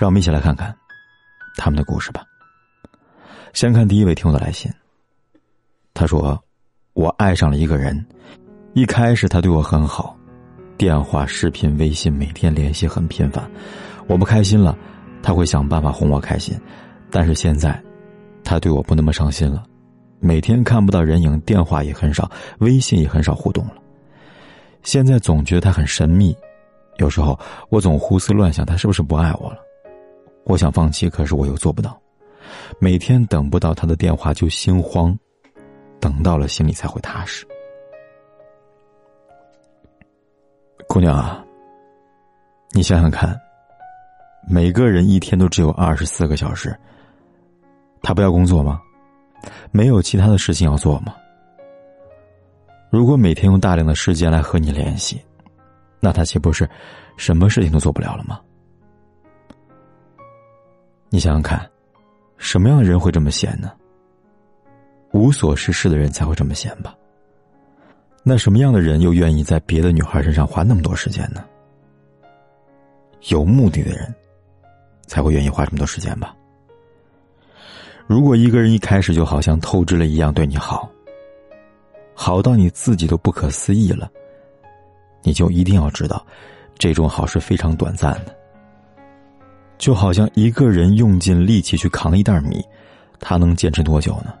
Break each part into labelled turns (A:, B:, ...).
A: 让我们一起来看看他们的故事吧。先看第一位听友的来信。他说：“我爱上了一个人，一开始他对我很好，电话、视频、微信每天联系很频繁。我不开心了，他会想办法哄我开心。但是现在，他对我不那么上心了，每天看不到人影，电话也很少，微信也很少互动了。现在总觉得他很神秘，有时候我总胡思乱想，他是不是不爱我了？”我想放弃，可是我又做不到。每天等不到他的电话就心慌，等到了心里才会踏实。姑娘啊，你想想看，每个人一天都只有二十四个小时，他不要工作吗？没有其他的事情要做吗？如果每天用大量的时间来和你联系，那他岂不是什么事情都做不了了吗？你想想看，什么样的人会这么闲呢？无所事事的人才会这么闲吧？那什么样的人又愿意在别的女孩身上花那么多时间呢？有目的的人，才会愿意花这么多时间吧？如果一个人一开始就好像透支了一样对你好，好到你自己都不可思议了，你就一定要知道，这种好是非常短暂的。就好像一个人用尽力气去扛一袋米，他能坚持多久呢？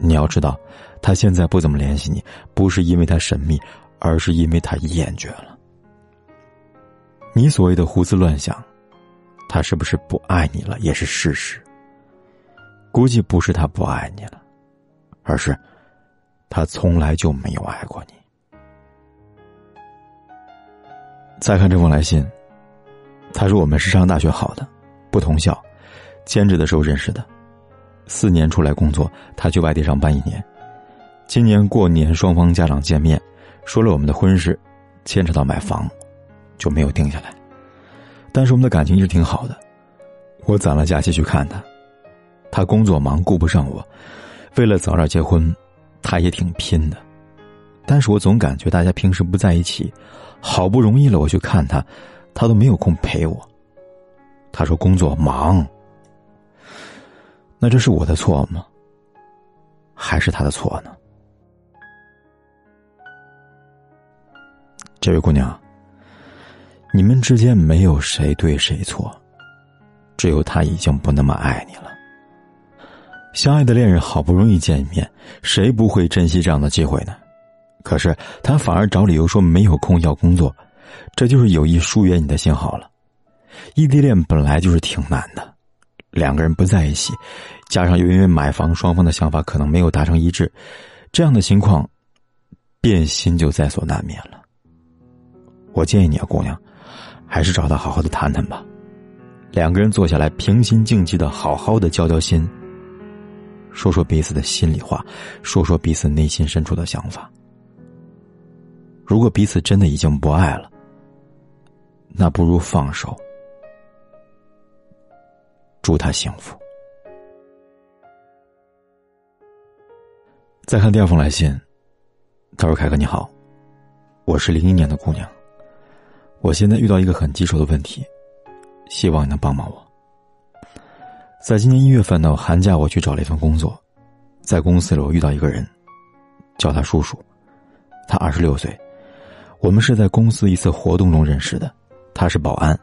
A: 你要知道，他现在不怎么联系你，不是因为他神秘，而是因为他厌倦了。你所谓的胡思乱想，他是不是不爱你了？也是事实。估计不是他不爱你了，而是他从来就没有爱过你。再看这封来信。他说：“我们是上大学好的，不同校，兼职的时候认识的。四年出来工作，他去外地上班一年。今年过年，双方家长见面，说了我们的婚事，牵扯到买房，就没有定下来。但是我们的感情一直挺好的。我攒了假期去看他，他工作忙顾不上我，为了早点结婚，他也挺拼的。但是我总感觉大家平时不在一起，好不容易了我去看他。”他都没有空陪我。他说工作忙，那这是我的错吗？还是他的错呢？这位姑娘，你们之间没有谁对谁错，只有他已经不那么爱你了。相爱的恋人好不容易见一面，谁不会珍惜这样的机会呢？可是他反而找理由说没有空要工作。这就是有意疏远你的信号了。异地恋本来就是挺难的，两个人不在一起，加上又因为买房，双方的想法可能没有达成一致，这样的情况，变心就在所难免了。我建议你啊，姑娘，还是找他好好的谈谈吧，两个人坐下来，平心静气的好好的交交心，说说彼此的心里话，说说彼此内心深处的想法。如果彼此真的已经不爱了，那不如放手，祝他幸福。再看第二封来信，他说：“凯哥你好，我是零一年的姑娘，我现在遇到一个很棘手的问题，希望你能帮帮我。在今年一月份呢，寒假我去找了一份工作，在公司里我遇到一个人，叫他叔叔，他二十六岁。”我们是在公司一次活动中认识的，他是保安。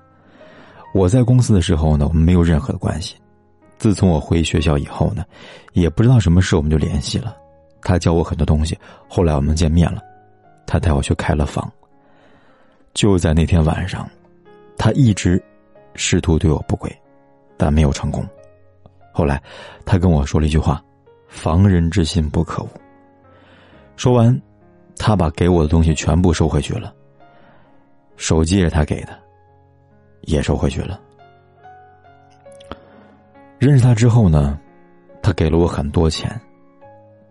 A: 我在公司的时候呢，我们没有任何的关系。自从我回学校以后呢，也不知道什么事我们就联系了。他教我很多东西，后来我们见面了，他带我去开了房。就在那天晚上，他一直试图对我不轨，但没有成功。后来，他跟我说了一句话：“防人之心不可无。”说完。他把给我的东西全部收回去了。手机也是他给的，也收回去了。认识他之后呢，他给了我很多钱。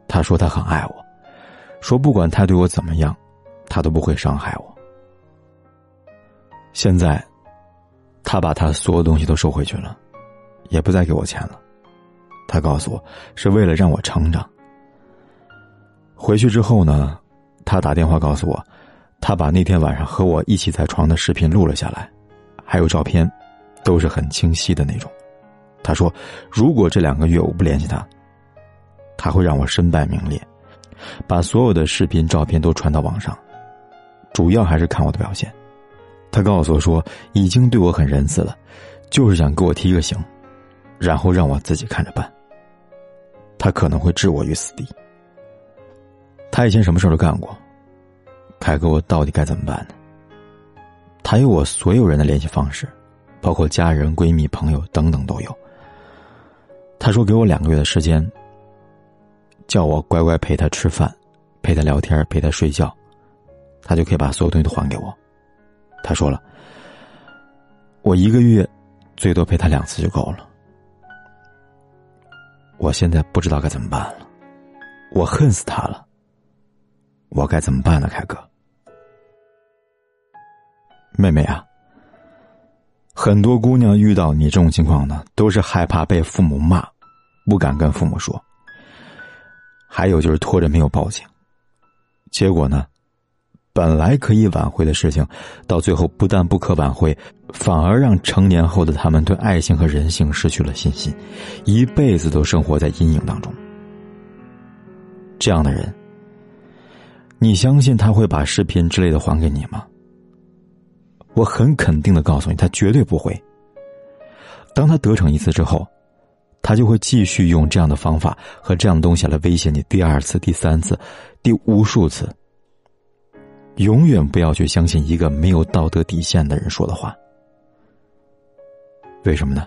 A: 他说他很爱我，说不管他对我怎么样，他都不会伤害我。现在，他把他所有东西都收回去了，也不再给我钱了。他告诉我是为了让我成长。回去之后呢，他打电话告诉我，他把那天晚上和我一起在床的视频录了下来，还有照片，都是很清晰的那种。他说：“如果这两个月我不联系他，他会让我身败名裂，把所有的视频、照片都传到网上，主要还是看我的表现。”他告诉我说：“已经对我很仁慈了，就是想给我提个醒，然后让我自己看着办。他可能会置我于死地。他以前什么事都干过，凯哥，我到底该怎么办呢？他有我所有人的联系方式，包括家人、闺蜜、朋友等等都有。”他说：“给我两个月的时间，叫我乖乖陪他吃饭，陪他聊天，陪他睡觉，他就可以把所有东西都还给我。”他说了：“我一个月最多陪他两次就够了。”我现在不知道该怎么办了，我恨死他了。我该怎么办呢，凯哥？妹妹啊。很多姑娘遇到你这种情况呢，都是害怕被父母骂，不敢跟父母说。还有就是拖着没有报警，结果呢，本来可以挽回的事情，到最后不但不可挽回，反而让成年后的他们对爱情和人性失去了信心，一辈子都生活在阴影当中。这样的人，你相信他会把视频之类的还给你吗？我很肯定的告诉你，他绝对不会。当他得逞一次之后，他就会继续用这样的方法和这样的东西来威胁你第二次、第三次、第无数次。永远不要去相信一个没有道德底线的人说的话。为什么呢？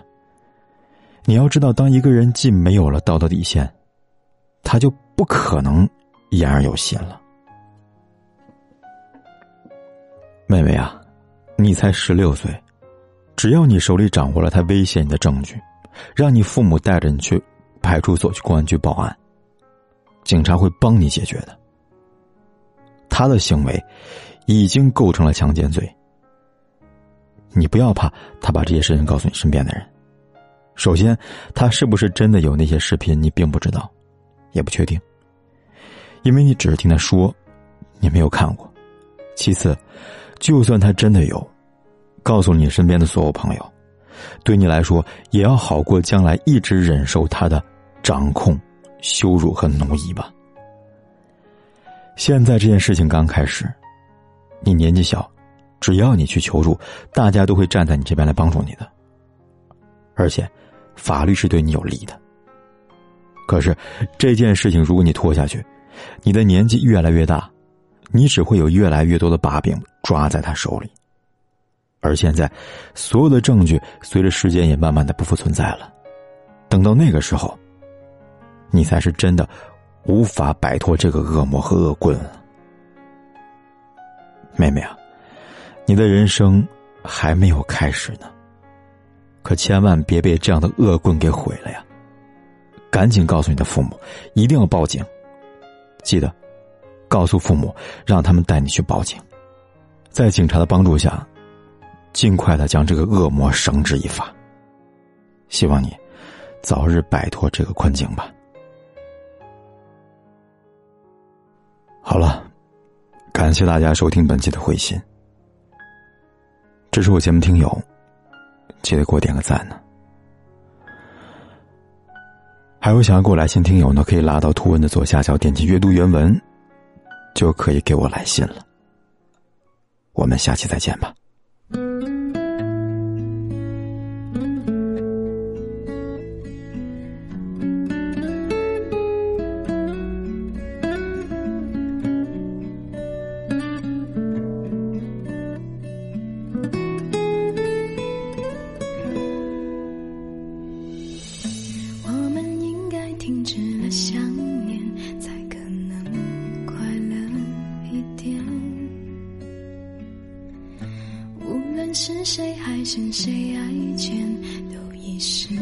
A: 你要知道，当一个人既没有了道德底线，他就不可能言而有信了。妹妹啊。你才十六岁，只要你手里掌握了他威胁你的证据，让你父母带着你去派出所、去公安局报案，警察会帮你解决的。他的行为已经构成了强奸罪，你不要怕他把这些事情告诉你身边的人。首先，他是不是真的有那些视频，你并不知道，也不确定，因为你只是听他说，你没有看过。其次。就算他真的有，告诉你身边的所有朋友，对你来说也要好过将来一直忍受他的掌控、羞辱和奴役吧。现在这件事情刚开始，你年纪小，只要你去求助，大家都会站在你这边来帮助你的，而且法律是对你有利的。可是这件事情，如果你拖下去，你的年纪越来越大。你只会有越来越多的把柄抓在他手里，而现在，所有的证据随着时间也慢慢的不复存在了。等到那个时候，你才是真的无法摆脱这个恶魔和恶棍了。妹妹啊，你的人生还没有开始呢，可千万别被这样的恶棍给毁了呀！赶紧告诉你的父母，一定要报警，记得。告诉父母，让他们带你去报警，在警察的帮助下，尽快的将这个恶魔绳之以法。希望你早日摆脱这个困境吧。好了，感谢大家收听本期的回信。这是我节目听友，记得给我点个赞呢。还有想要给我来信听友呢，可以拉到图文的左下角，点击阅读原文。就可以给我来信了。我们下期再见吧。
B: 谁还是谁爱钱都已是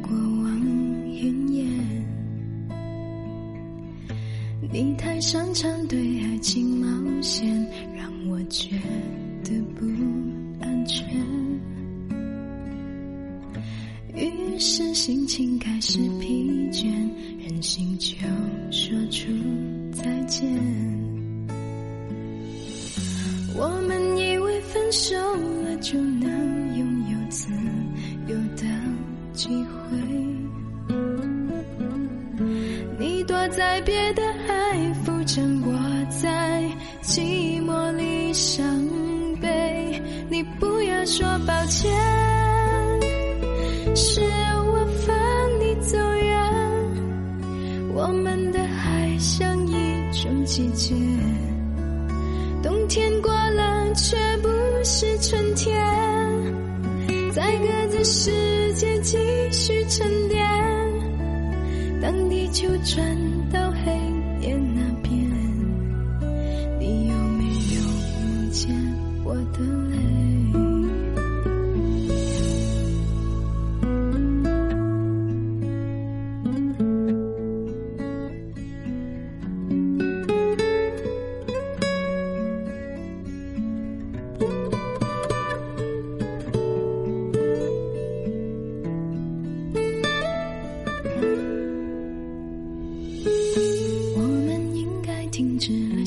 B: 过往云烟你太擅长对爱情冒险让我觉得不安全于是心情开始疲倦任性就说出再见我们以为分手了就在别的海浮沉，我在寂寞里伤悲。你不要说抱歉，是我放你走远。我们的爱像一种季节，冬天过了却不是春天，在各自世界继续沉淀。当地球转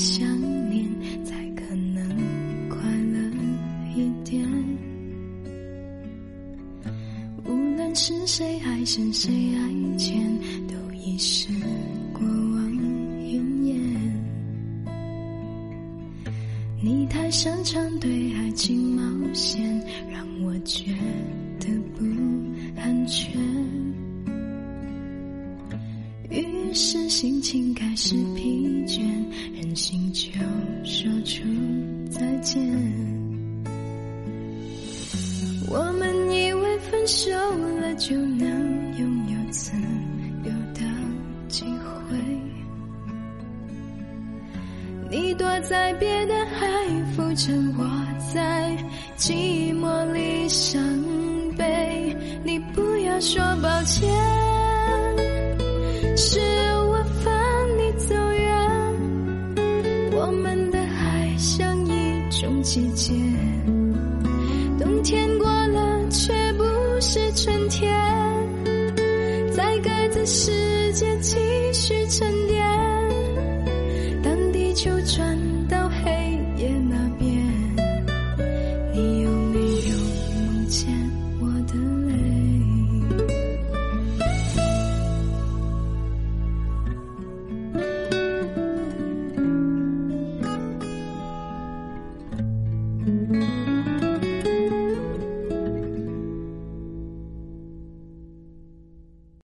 B: 想念，才可能快乐一点。无论是谁爱深谁爱浅，都已是过往云烟。你太擅长对爱情冒险，让我觉得不安全。于是心情开始疲倦，任性就说出再见。我们以为分手了就能拥有自由的机会，你躲在别的海浮沉，我在寂寞里伤悲。你不要说抱歉。季节。冬天过了却不是春天在各自世界继续沉淀。当地球转